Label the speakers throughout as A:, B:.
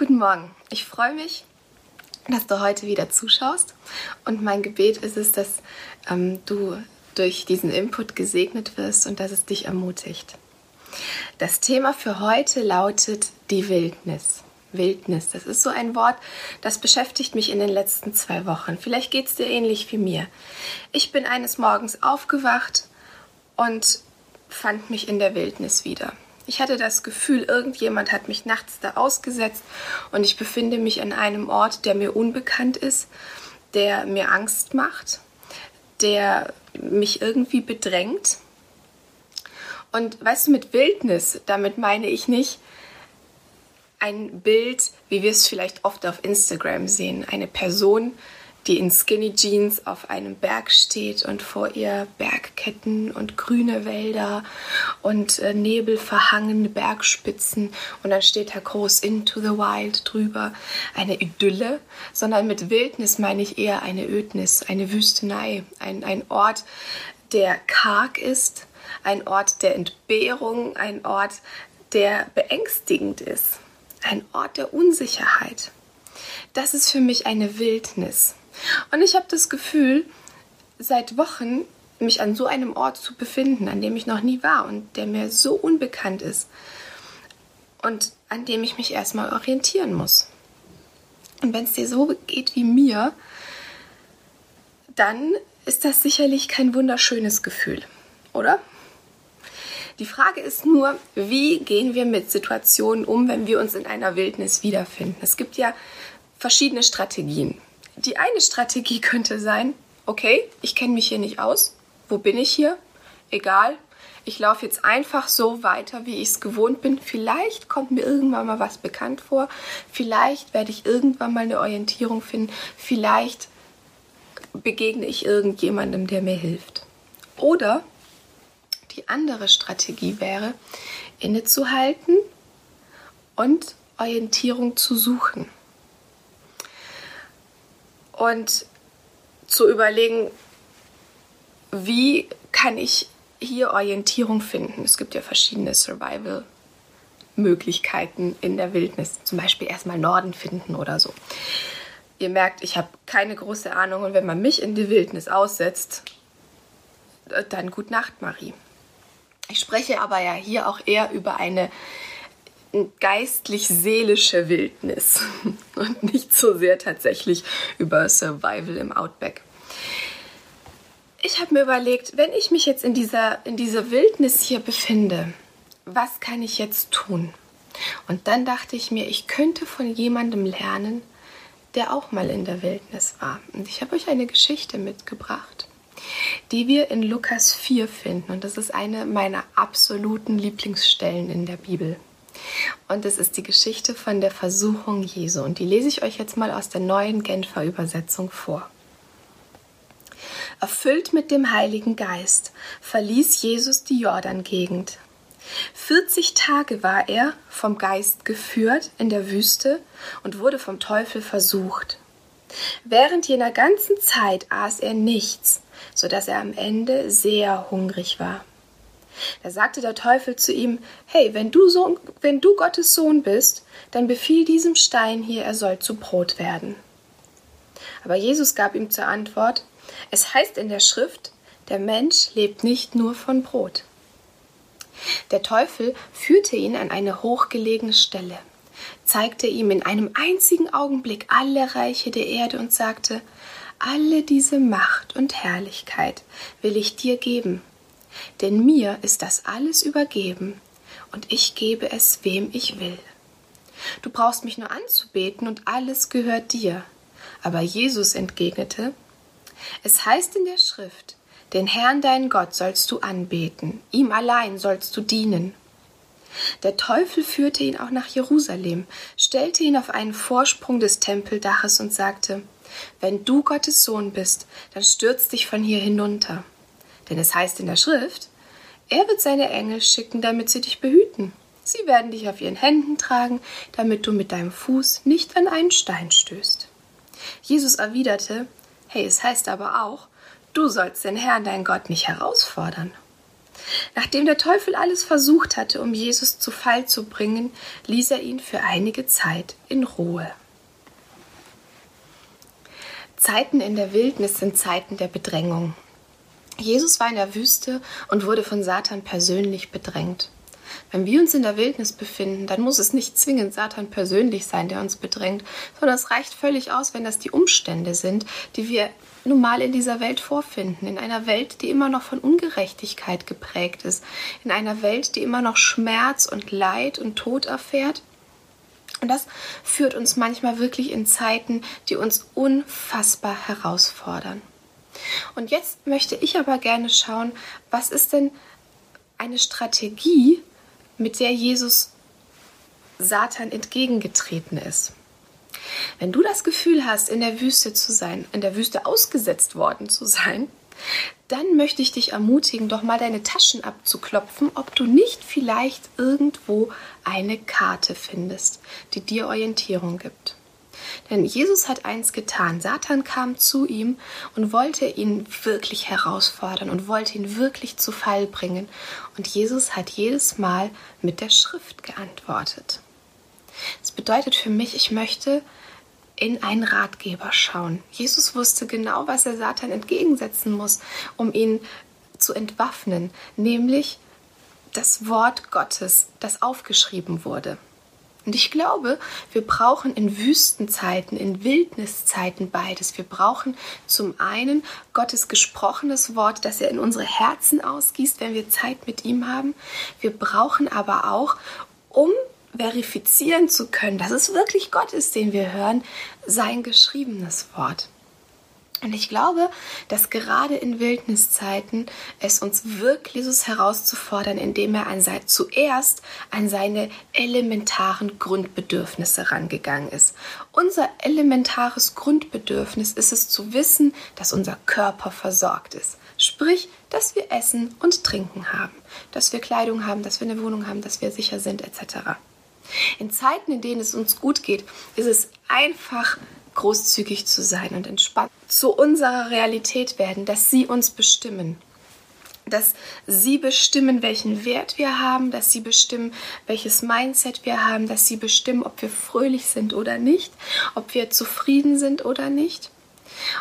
A: Guten Morgen. Ich freue mich, dass du heute wieder zuschaust. Und mein Gebet ist es, dass ähm, du durch diesen Input gesegnet wirst und dass es dich ermutigt. Das Thema für heute lautet die Wildnis. Wildnis, das ist so ein Wort, das beschäftigt mich in den letzten zwei Wochen. Vielleicht geht es dir ähnlich wie mir. Ich bin eines Morgens aufgewacht und fand mich in der Wildnis wieder. Ich hatte das Gefühl, irgendjemand hat mich nachts da ausgesetzt und ich befinde mich an einem Ort, der mir unbekannt ist, der mir Angst macht, der mich irgendwie bedrängt. Und weißt du, mit Wildnis, damit meine ich nicht ein Bild, wie wir es vielleicht oft auf Instagram sehen, eine Person, die in Skinny Jeans auf einem Berg steht und vor ihr Bergketten und grüne Wälder und äh, nebelverhangene Bergspitzen und dann steht da groß Into the Wild drüber. Eine Idylle, sondern mit Wildnis meine ich eher eine Ödnis, eine Wüstenei, ein, ein Ort, der karg ist, ein Ort der Entbehrung, ein Ort, der beängstigend ist, ein Ort der Unsicherheit. Das ist für mich eine Wildnis. Und ich habe das Gefühl, seit Wochen mich an so einem Ort zu befinden, an dem ich noch nie war und der mir so unbekannt ist und an dem ich mich erstmal orientieren muss. Und wenn es dir so geht wie mir, dann ist das sicherlich kein wunderschönes Gefühl, oder? Die Frage ist nur, wie gehen wir mit Situationen um, wenn wir uns in einer Wildnis wiederfinden? Es gibt ja verschiedene Strategien. Die eine Strategie könnte sein, okay, ich kenne mich hier nicht aus. Wo bin ich hier? Egal. Ich laufe jetzt einfach so weiter, wie ich es gewohnt bin. Vielleicht kommt mir irgendwann mal was bekannt vor. Vielleicht werde ich irgendwann mal eine Orientierung finden. Vielleicht begegne ich irgendjemandem, der mir hilft. Oder die andere Strategie wäre, innezuhalten und Orientierung zu suchen und zu überlegen, wie kann ich hier Orientierung finden. Es gibt ja verschiedene Survival-Möglichkeiten in der Wildnis. Zum Beispiel erstmal Norden finden oder so. Ihr merkt, ich habe keine große Ahnung und wenn man mich in die Wildnis aussetzt, dann gut Nacht, Marie. Ich spreche aber ja hier auch eher über eine geistlich-seelische Wildnis und nicht so sehr tatsächlich über Survival im Outback. Ich habe mir überlegt, wenn ich mich jetzt in dieser, in dieser Wildnis hier befinde, was kann ich jetzt tun? Und dann dachte ich mir, ich könnte von jemandem lernen, der auch mal in der Wildnis war. Und ich habe euch eine Geschichte mitgebracht, die wir in Lukas 4 finden. Und das ist eine meiner absoluten Lieblingsstellen in der Bibel. Und es ist die Geschichte von der Versuchung Jesu. Und die lese ich euch jetzt mal aus der neuen Genfer Übersetzung vor. Erfüllt mit dem Heiligen Geist verließ Jesus die Jordangegend. 40 Tage war er vom Geist geführt in der Wüste und wurde vom Teufel versucht. Während jener ganzen Zeit aß er nichts, so dass er am Ende sehr hungrig war. Da sagte der Teufel zu ihm, Hey, wenn du, Sohn, wenn du Gottes Sohn bist, dann befiehl diesem Stein hier, er soll zu Brot werden. Aber Jesus gab ihm zur Antwort, es heißt in der Schrift, der Mensch lebt nicht nur von Brot. Der Teufel führte ihn an eine hochgelegene Stelle, zeigte ihm in einem einzigen Augenblick alle Reiche der Erde und sagte, alle diese Macht und Herrlichkeit will ich dir geben, denn mir ist das alles übergeben, und ich gebe es, wem ich will. Du brauchst mich nur anzubeten, und alles gehört dir. Aber Jesus entgegnete, es heißt in der Schrift, den Herrn deinen Gott sollst du anbeten, ihm allein sollst du dienen. Der Teufel führte ihn auch nach Jerusalem, stellte ihn auf einen Vorsprung des Tempeldaches und sagte, wenn du Gottes Sohn bist, dann stürz dich von hier hinunter. Denn es heißt in der Schrift, er wird seine Engel schicken, damit sie dich behüten. Sie werden dich auf ihren Händen tragen, damit du mit deinem Fuß nicht an einen Stein stößt. Jesus erwiderte, Hey, es heißt aber auch, du sollst den Herrn, dein Gott, nicht herausfordern. Nachdem der Teufel alles versucht hatte, um Jesus zu Fall zu bringen, ließ er ihn für einige Zeit in Ruhe. Zeiten in der Wildnis sind Zeiten der Bedrängung. Jesus war in der Wüste und wurde von Satan persönlich bedrängt. Wenn wir uns in der Wildnis befinden, dann muss es nicht zwingend Satan persönlich sein, der uns bedrängt, sondern es reicht völlig aus, wenn das die Umstände sind, die wir nun mal in dieser Welt vorfinden. In einer Welt, die immer noch von Ungerechtigkeit geprägt ist. In einer Welt, die immer noch Schmerz und Leid und Tod erfährt. Und das führt uns manchmal wirklich in Zeiten, die uns unfassbar herausfordern. Und jetzt möchte ich aber gerne schauen, was ist denn eine Strategie, mit der Jesus Satan entgegengetreten ist. Wenn du das Gefühl hast, in der Wüste zu sein, in der Wüste ausgesetzt worden zu sein, dann möchte ich dich ermutigen, doch mal deine Taschen abzuklopfen, ob du nicht vielleicht irgendwo eine Karte findest, die dir Orientierung gibt. Denn Jesus hat eins getan. Satan kam zu ihm und wollte ihn wirklich herausfordern und wollte ihn wirklich zu Fall bringen. Und Jesus hat jedes Mal mit der Schrift geantwortet. Das bedeutet für mich, ich möchte in einen Ratgeber schauen. Jesus wusste genau, was er Satan entgegensetzen muss, um ihn zu entwaffnen, nämlich das Wort Gottes, das aufgeschrieben wurde. Und ich glaube, wir brauchen in Wüstenzeiten, in Wildniszeiten beides. Wir brauchen zum einen Gottes gesprochenes Wort, das er in unsere Herzen ausgießt, wenn wir Zeit mit ihm haben. Wir brauchen aber auch, um verifizieren zu können, dass es wirklich Gott ist, den wir hören, sein geschriebenes Wort. Und ich glaube, dass gerade in Wildniszeiten es uns wirkt, Jesus herauszufordern, indem er an sein, zuerst an seine elementaren Grundbedürfnisse rangegangen ist. Unser elementares Grundbedürfnis ist es zu wissen, dass unser Körper versorgt ist. Sprich, dass wir Essen und Trinken haben, dass wir Kleidung haben, dass wir eine Wohnung haben, dass wir sicher sind, etc. In Zeiten, in denen es uns gut geht, ist es einfach großzügig zu sein und entspannt zu unserer Realität werden, dass sie uns bestimmen. Dass sie bestimmen, welchen Wert wir haben, dass sie bestimmen, welches Mindset wir haben, dass sie bestimmen, ob wir fröhlich sind oder nicht, ob wir zufrieden sind oder nicht.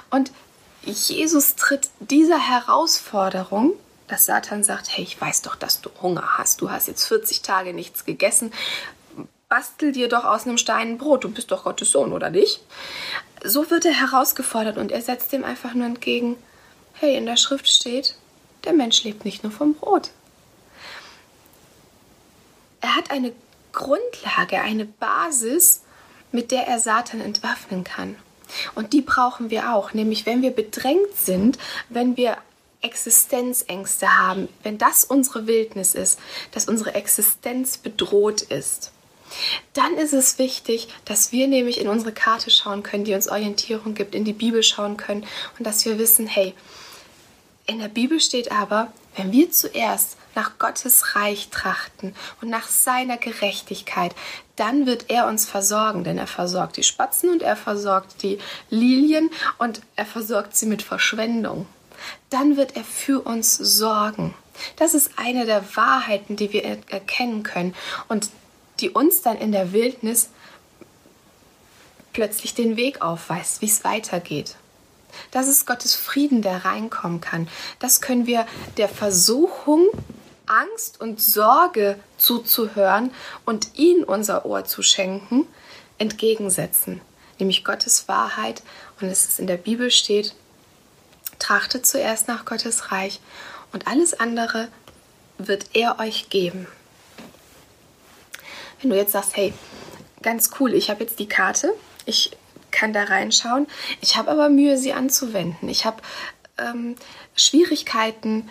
A: Und Jesus tritt dieser Herausforderung, dass Satan sagt, hey, ich weiß doch, dass du Hunger hast, du hast jetzt 40 Tage nichts gegessen, bastel dir doch aus einem Stein ein Brot, du bist doch Gottes Sohn, oder nicht? So wird er herausgefordert und er setzt dem einfach nur entgegen, hey, in der Schrift steht, der Mensch lebt nicht nur vom Brot. Er hat eine Grundlage, eine Basis, mit der er Satan entwaffnen kann. Und die brauchen wir auch, nämlich wenn wir bedrängt sind, wenn wir Existenzängste haben, wenn das unsere Wildnis ist, dass unsere Existenz bedroht ist dann ist es wichtig, dass wir nämlich in unsere Karte schauen können, die uns Orientierung gibt, in die Bibel schauen können und dass wir wissen, hey, in der Bibel steht aber, wenn wir zuerst nach Gottes Reich trachten und nach seiner Gerechtigkeit, dann wird er uns versorgen, denn er versorgt die Spatzen und er versorgt die Lilien und er versorgt sie mit Verschwendung. Dann wird er für uns sorgen. Das ist eine der Wahrheiten, die wir erkennen können. Und die uns dann in der Wildnis plötzlich den Weg aufweist, wie es weitergeht. Das ist Gottes Frieden, der reinkommen kann. Das können wir der Versuchung, Angst und Sorge zuzuhören und ihnen unser Ohr zu schenken, entgegensetzen. Nämlich Gottes Wahrheit. Und es ist in der Bibel steht, trachtet zuerst nach Gottes Reich und alles andere wird er euch geben. Wenn du jetzt sagst, hey, ganz cool, ich habe jetzt die Karte, ich kann da reinschauen, ich habe aber Mühe, sie anzuwenden. Ich habe ähm, Schwierigkeiten,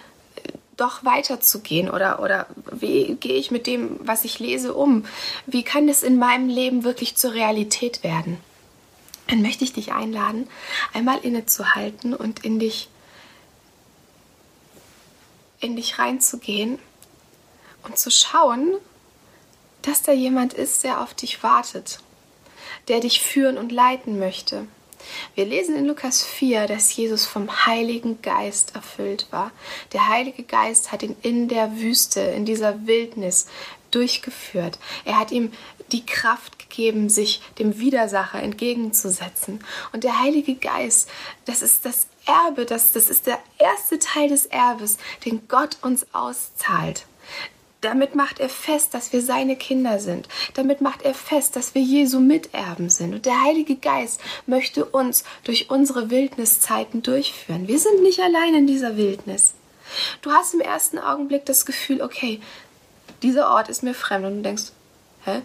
A: doch weiterzugehen oder, oder wie gehe ich mit dem, was ich lese, um? Wie kann es in meinem Leben wirklich zur Realität werden? Dann möchte ich dich einladen, einmal innezuhalten und in dich, in dich reinzugehen und zu schauen, dass da jemand ist, der auf dich wartet, der dich führen und leiten möchte, Wir lesen in Lukas 4, dass Jesus vom Heiligen Geist erfüllt war. Der Heilige Geist hat ihn in der Wüste, in dieser Wildnis durchgeführt. Er hat ihm die Kraft gegeben, sich dem Widersacher entgegenzusetzen. Und der Heilige Geist, das ist das Erbe, das, das ist der erste Teil des Erbes, den Gott uns auszahlt. Damit macht er fest, dass wir seine Kinder sind. Damit macht er fest, dass wir Jesu Miterben sind. Und der Heilige Geist möchte uns durch unsere Wildniszeiten durchführen. Wir sind nicht allein in dieser Wildnis. Du hast im ersten Augenblick das Gefühl, okay, dieser Ort ist mir fremd. Und du denkst, hä?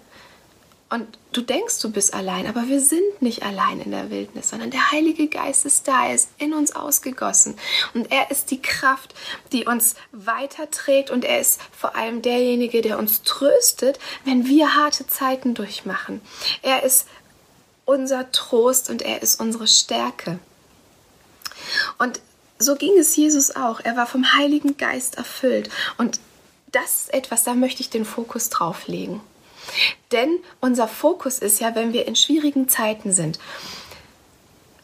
A: Und du denkst, du bist allein, aber wir sind nicht allein in der Wildnis, sondern der Heilige Geist ist da, er ist in uns ausgegossen. Und er ist die Kraft, die uns weiterträgt und er ist vor allem derjenige, der uns tröstet, wenn wir harte Zeiten durchmachen. Er ist unser Trost und er ist unsere Stärke. Und so ging es Jesus auch. Er war vom Heiligen Geist erfüllt. Und das ist etwas, da möchte ich den Fokus drauf legen. Denn unser Fokus ist ja, wenn wir in schwierigen Zeiten sind,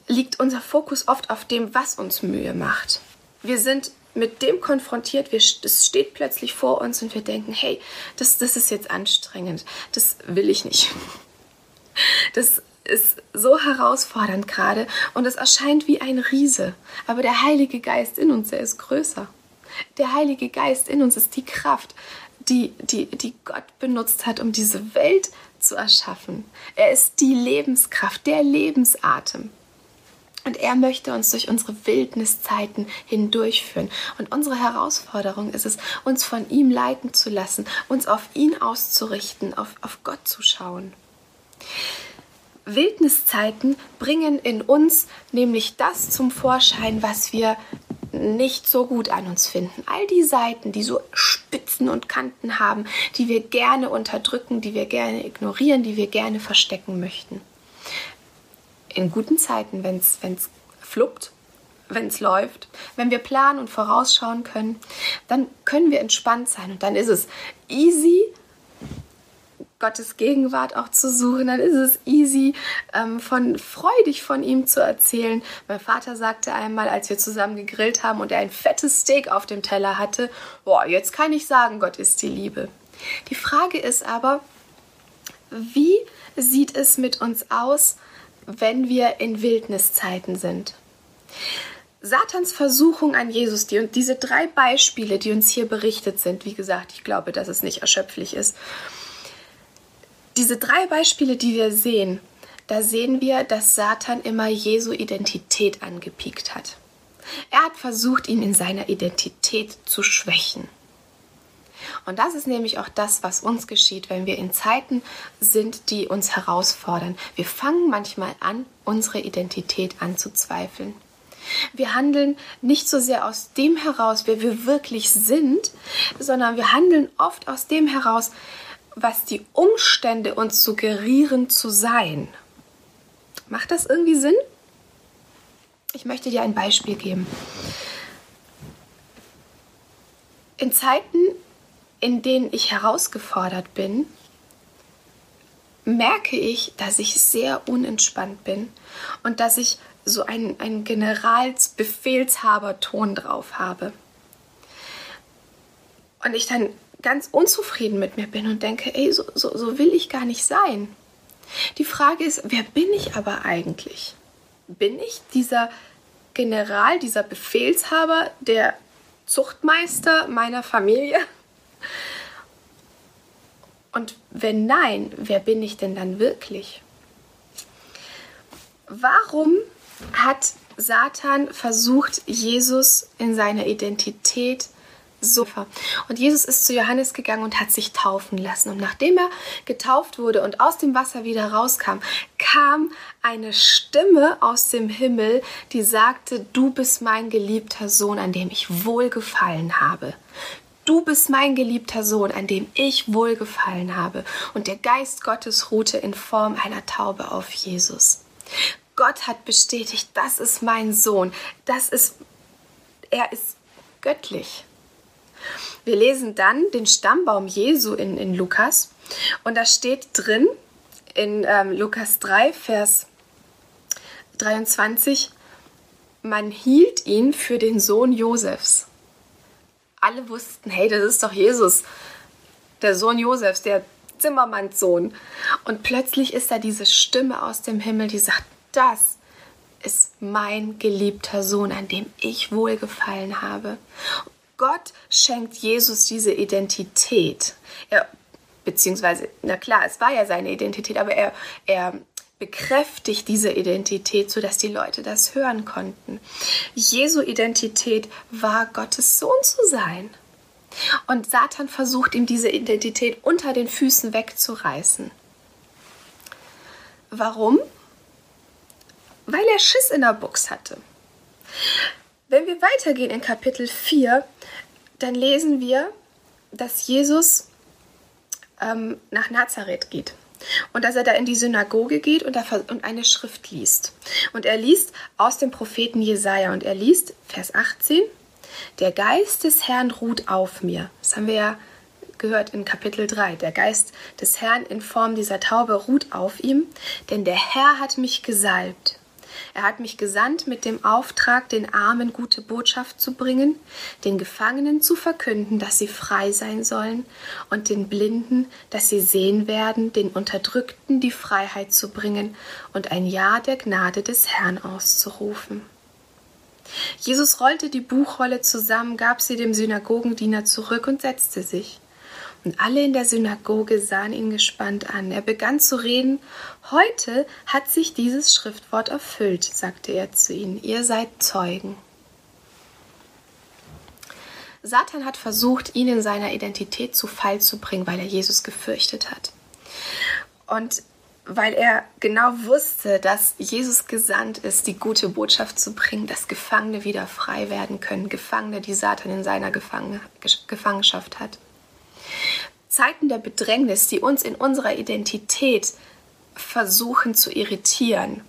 A: liegt unser Fokus oft auf dem, was uns Mühe macht. Wir sind mit dem konfrontiert, es steht plötzlich vor uns und wir denken, hey, das, das ist jetzt anstrengend, das will ich nicht. Das ist so herausfordernd gerade und es erscheint wie ein Riese. Aber der Heilige Geist in uns, der ist größer. Der Heilige Geist in uns ist die Kraft, die, die, die Gott benutzt hat, um diese Welt zu erschaffen. Er ist die Lebenskraft, der Lebensatem. Und er möchte uns durch unsere Wildniszeiten hindurchführen. Und unsere Herausforderung ist es, uns von ihm leiten zu lassen, uns auf ihn auszurichten, auf, auf Gott zu schauen. Wildniszeiten bringen in uns nämlich das zum Vorschein, was wir nicht so gut an uns finden. All die Seiten, die so Spitzen und Kanten haben, die wir gerne unterdrücken, die wir gerne ignorieren, die wir gerne verstecken möchten. In guten Zeiten, wenn es fluppt, wenn es läuft, wenn wir planen und vorausschauen können, dann können wir entspannt sein und dann ist es easy, Gottes Gegenwart auch zu suchen, dann ist es easy, ähm, von freudig von ihm zu erzählen. Mein Vater sagte einmal, als wir zusammen gegrillt haben und er ein fettes Steak auf dem Teller hatte, boah, jetzt kann ich sagen, Gott ist die Liebe. Die Frage ist aber, wie sieht es mit uns aus, wenn wir in Wildniszeiten sind? Satans Versuchung an Jesus, die und diese drei Beispiele, die uns hier berichtet sind, wie gesagt, ich glaube, dass es nicht erschöpflich ist, diese drei Beispiele, die wir sehen, da sehen wir, dass Satan immer Jesu Identität angepiekt hat. Er hat versucht, ihn in seiner Identität zu schwächen. Und das ist nämlich auch das, was uns geschieht, wenn wir in Zeiten sind, die uns herausfordern. Wir fangen manchmal an, unsere Identität anzuzweifeln. Wir handeln nicht so sehr aus dem heraus, wer wir wirklich sind, sondern wir handeln oft aus dem heraus, was die Umstände uns suggerieren zu sein. Macht das irgendwie Sinn? Ich möchte dir ein Beispiel geben. In Zeiten, in denen ich herausgefordert bin, merke ich, dass ich sehr unentspannt bin und dass ich so einen, einen Generalsbefehlshaber-Ton drauf habe. Und ich dann ganz unzufrieden mit mir bin und denke, ey, so, so, so will ich gar nicht sein. Die Frage ist, wer bin ich aber eigentlich? Bin ich dieser General, dieser Befehlshaber, der Zuchtmeister meiner Familie? Und wenn nein, wer bin ich denn dann wirklich? Warum hat Satan versucht, Jesus in seiner Identität zu Sofa. Und Jesus ist zu Johannes gegangen und hat sich taufen lassen. Und nachdem er getauft wurde und aus dem Wasser wieder rauskam, kam eine Stimme aus dem Himmel, die sagte, du bist mein geliebter Sohn, an dem ich wohlgefallen habe. Du bist mein geliebter Sohn, an dem ich wohlgefallen habe. Und der Geist Gottes ruhte in Form einer Taube auf Jesus. Gott hat bestätigt, das ist mein Sohn. Das ist, er ist göttlich. Wir lesen dann den Stammbaum Jesu in, in Lukas und da steht drin in ähm, Lukas 3, Vers 23, man hielt ihn für den Sohn Josefs. Alle wussten, hey, das ist doch Jesus, der Sohn Josefs, der Zimmermannssohn. Und plötzlich ist da diese Stimme aus dem Himmel, die sagt, das ist mein geliebter Sohn, an dem ich wohlgefallen habe. Gott schenkt Jesus diese Identität. Er, beziehungsweise, na klar, es war ja seine Identität, aber er, er bekräftigt diese Identität, sodass die Leute das hören konnten. Jesu Identität war Gottes Sohn zu sein. Und Satan versucht ihm diese Identität unter den Füßen wegzureißen. Warum? Weil er Schiss in der Box hatte. Wenn wir weitergehen in Kapitel 4, dann lesen wir, dass Jesus ähm, nach Nazareth geht und dass er da in die Synagoge geht und, und eine Schrift liest. Und er liest aus dem Propheten Jesaja und er liest Vers 18: Der Geist des Herrn ruht auf mir. Das haben wir ja gehört in Kapitel 3. Der Geist des Herrn in Form dieser Taube ruht auf ihm, denn der Herr hat mich gesalbt er hat mich gesandt mit dem Auftrag, den Armen gute Botschaft zu bringen, den Gefangenen zu verkünden, dass sie frei sein sollen, und den Blinden, dass sie sehen werden, den Unterdrückten die Freiheit zu bringen und ein Ja der Gnade des Herrn auszurufen. Jesus rollte die Buchrolle zusammen, gab sie dem Synagogendiener zurück und setzte sich. Und alle in der Synagoge sahen ihn gespannt an. Er begann zu reden. Heute hat sich dieses Schriftwort erfüllt, sagte er zu ihnen. Ihr seid Zeugen. Satan hat versucht, ihn in seiner Identität zu Fall zu bringen, weil er Jesus gefürchtet hat. Und weil er genau wusste, dass Jesus gesandt ist, die gute Botschaft zu bringen, dass Gefangene wieder frei werden können, Gefangene, die Satan in seiner Gefangenschaft hat. Zeiten der Bedrängnis, die uns in unserer Identität versuchen zu irritieren,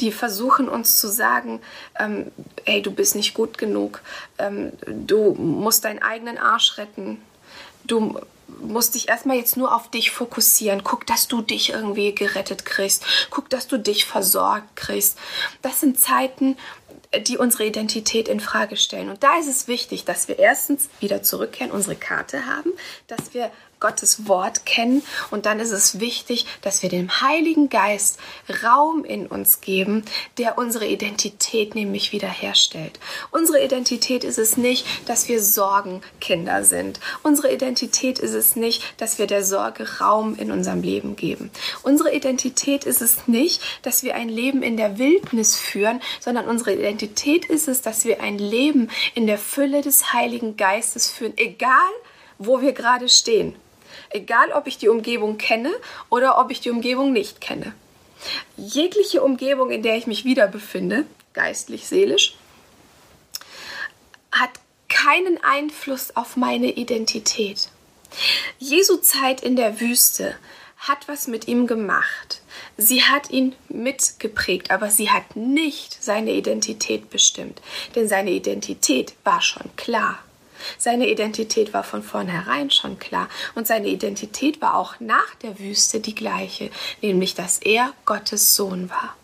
A: die versuchen uns zu sagen, ähm, hey, du bist nicht gut genug, ähm, du musst deinen eigenen Arsch retten, du musst dich erstmal jetzt nur auf dich fokussieren. Guck, dass du dich irgendwie gerettet kriegst. Guck, dass du dich versorgt kriegst. Das sind Zeiten, die unsere Identität in Frage stellen. Und da ist es wichtig, dass wir erstens wieder zurückkehren, unsere Karte haben, dass wir Gottes Wort kennen und dann ist es wichtig, dass wir dem Heiligen Geist Raum in uns geben, der unsere Identität nämlich wiederherstellt. Unsere Identität ist es nicht, dass wir Sorgenkinder sind. Unsere Identität ist es nicht, dass wir der Sorge Raum in unserem Leben geben. Unsere Identität ist es nicht, dass wir ein Leben in der Wildnis führen, sondern unsere Identität ist es, dass wir ein Leben in der Fülle des Heiligen Geistes führen, egal wo wir gerade stehen. Egal, ob ich die Umgebung kenne oder ob ich die Umgebung nicht kenne. Jegliche Umgebung, in der ich mich wieder befinde, geistlich, seelisch, hat keinen Einfluss auf meine Identität. Jesu Zeit in der Wüste hat was mit ihm gemacht. Sie hat ihn mitgeprägt, aber sie hat nicht seine Identität bestimmt, denn seine Identität war schon klar. Seine Identität war von vornherein schon klar und seine Identität war auch nach der Wüste die gleiche, nämlich dass er Gottes Sohn war.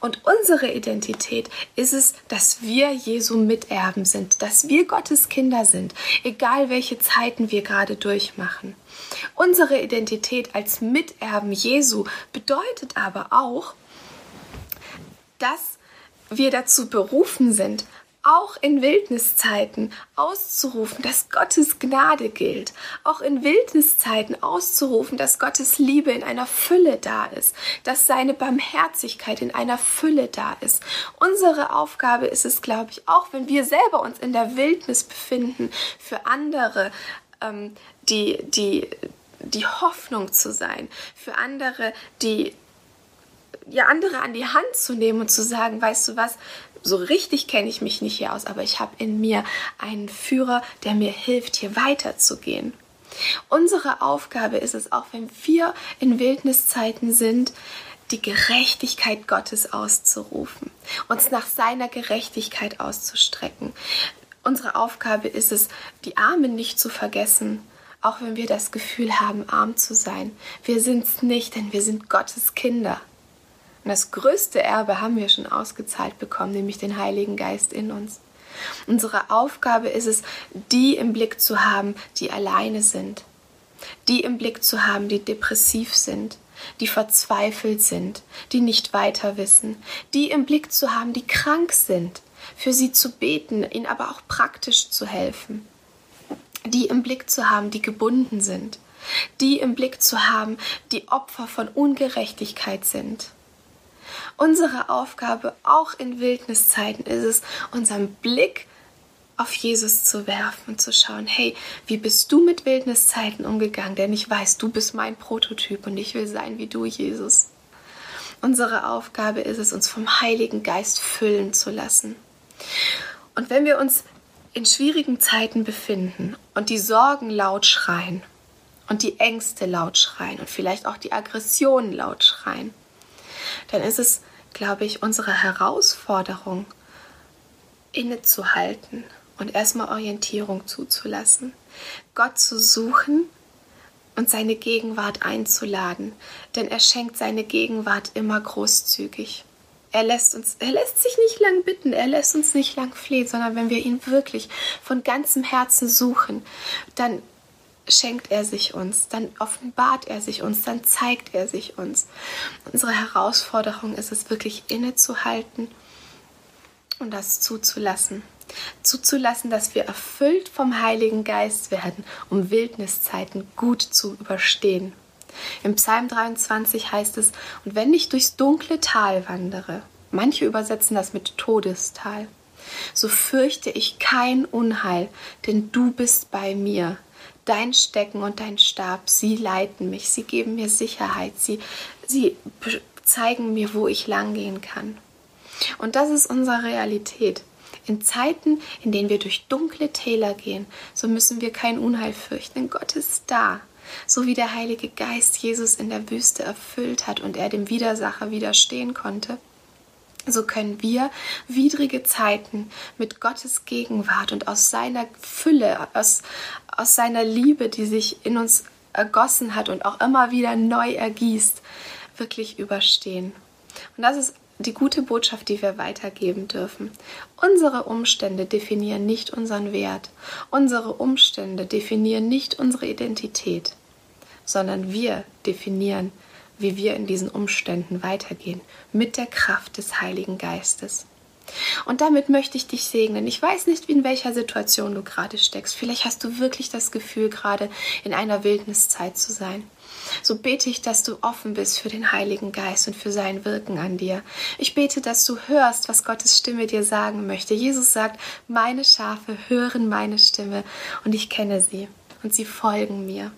A: Und unsere Identität ist es, dass wir Jesu Miterben sind, dass wir Gottes Kinder sind, egal welche Zeiten wir gerade durchmachen. Unsere Identität als Miterben Jesu bedeutet aber auch, dass wir dazu berufen sind, auch in Wildniszeiten auszurufen, dass Gottes Gnade gilt, auch in Wildniszeiten auszurufen, dass Gottes Liebe in einer Fülle da ist, dass seine Barmherzigkeit in einer Fülle da ist. Unsere Aufgabe ist es, glaube ich, auch wenn wir selber uns in der Wildnis befinden, für andere ähm, die, die, die Hoffnung zu sein, für andere die ja andere an die Hand zu nehmen und zu sagen, weißt du was, so richtig kenne ich mich nicht hier aus, aber ich habe in mir einen Führer, der mir hilft, hier weiterzugehen. Unsere Aufgabe ist es, auch wenn wir in Wildniszeiten sind, die Gerechtigkeit Gottes auszurufen, uns nach seiner Gerechtigkeit auszustrecken. Unsere Aufgabe ist es, die Armen nicht zu vergessen, auch wenn wir das Gefühl haben, arm zu sein. Wir sind es nicht, denn wir sind Gottes Kinder. Und das größte Erbe haben wir schon ausgezahlt bekommen, nämlich den Heiligen Geist in uns. Unsere Aufgabe ist es, die im Blick zu haben, die alleine sind. Die im Blick zu haben, die depressiv sind, die verzweifelt sind, die nicht weiter wissen. Die im Blick zu haben, die krank sind. Für sie zu beten, ihnen aber auch praktisch zu helfen. Die im Blick zu haben, die gebunden sind. Die im Blick zu haben, die Opfer von Ungerechtigkeit sind Unsere Aufgabe auch in Wildniszeiten ist es, unseren Blick auf Jesus zu werfen und zu schauen, hey, wie bist du mit Wildniszeiten umgegangen? Denn ich weiß, du bist mein Prototyp und ich will sein wie du, Jesus. Unsere Aufgabe ist es, uns vom Heiligen Geist füllen zu lassen. Und wenn wir uns in schwierigen Zeiten befinden und die Sorgen laut schreien und die Ängste laut schreien und vielleicht auch die Aggressionen laut schreien, dann ist es, glaube ich, unsere Herausforderung, innezuhalten und erstmal Orientierung zuzulassen, Gott zu suchen und seine Gegenwart einzuladen, denn er schenkt seine Gegenwart immer großzügig. Er lässt uns, er lässt sich nicht lang bitten, er lässt uns nicht lang flehen, sondern wenn wir ihn wirklich von ganzem Herzen suchen, dann schenkt er sich uns, dann offenbart er sich uns, dann zeigt er sich uns. Unsere Herausforderung ist es wirklich innezuhalten und das zuzulassen. Zuzulassen, dass wir erfüllt vom Heiligen Geist werden, um Wildniszeiten gut zu überstehen. Im Psalm 23 heißt es, und wenn ich durchs dunkle Tal wandere, manche übersetzen das mit Todestal, so fürchte ich kein Unheil, denn du bist bei mir dein Stecken und dein Stab, sie leiten mich, sie geben mir Sicherheit, sie, sie zeigen mir, wo ich langgehen kann. Und das ist unsere Realität. In Zeiten, in denen wir durch dunkle Täler gehen, so müssen wir kein Unheil fürchten, denn Gott ist da. So wie der Heilige Geist Jesus in der Wüste erfüllt hat und er dem Widersacher widerstehen konnte, so können wir widrige Zeiten mit Gottes Gegenwart und aus seiner Fülle, aus, aus seiner Liebe, die sich in uns ergossen hat und auch immer wieder neu ergießt, wirklich überstehen. Und das ist die gute Botschaft, die wir weitergeben dürfen. Unsere Umstände definieren nicht unseren Wert. Unsere Umstände definieren nicht unsere Identität, sondern wir definieren wie wir in diesen Umständen weitergehen, mit der Kraft des Heiligen Geistes. Und damit möchte ich dich segnen. Ich weiß nicht, in welcher Situation du gerade steckst. Vielleicht hast du wirklich das Gefühl, gerade in einer Wildniszeit zu sein. So bete ich, dass du offen bist für den Heiligen Geist und für sein Wirken an dir. Ich bete, dass du hörst, was Gottes Stimme dir sagen möchte. Jesus sagt, meine Schafe hören meine Stimme und ich kenne sie und sie folgen mir.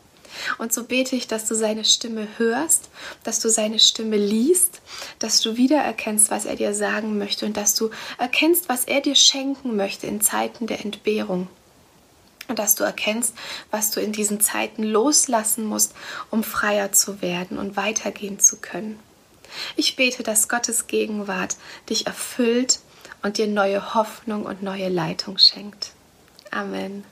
A: Und so bete ich, dass du seine Stimme hörst, dass du seine Stimme liest, dass du wiedererkennst, was er dir sagen möchte und dass du erkennst, was er dir schenken möchte in Zeiten der Entbehrung. Und dass du erkennst, was du in diesen Zeiten loslassen musst, um freier zu werden und weitergehen zu können. Ich bete, dass Gottes Gegenwart dich erfüllt und dir neue Hoffnung und neue Leitung schenkt. Amen.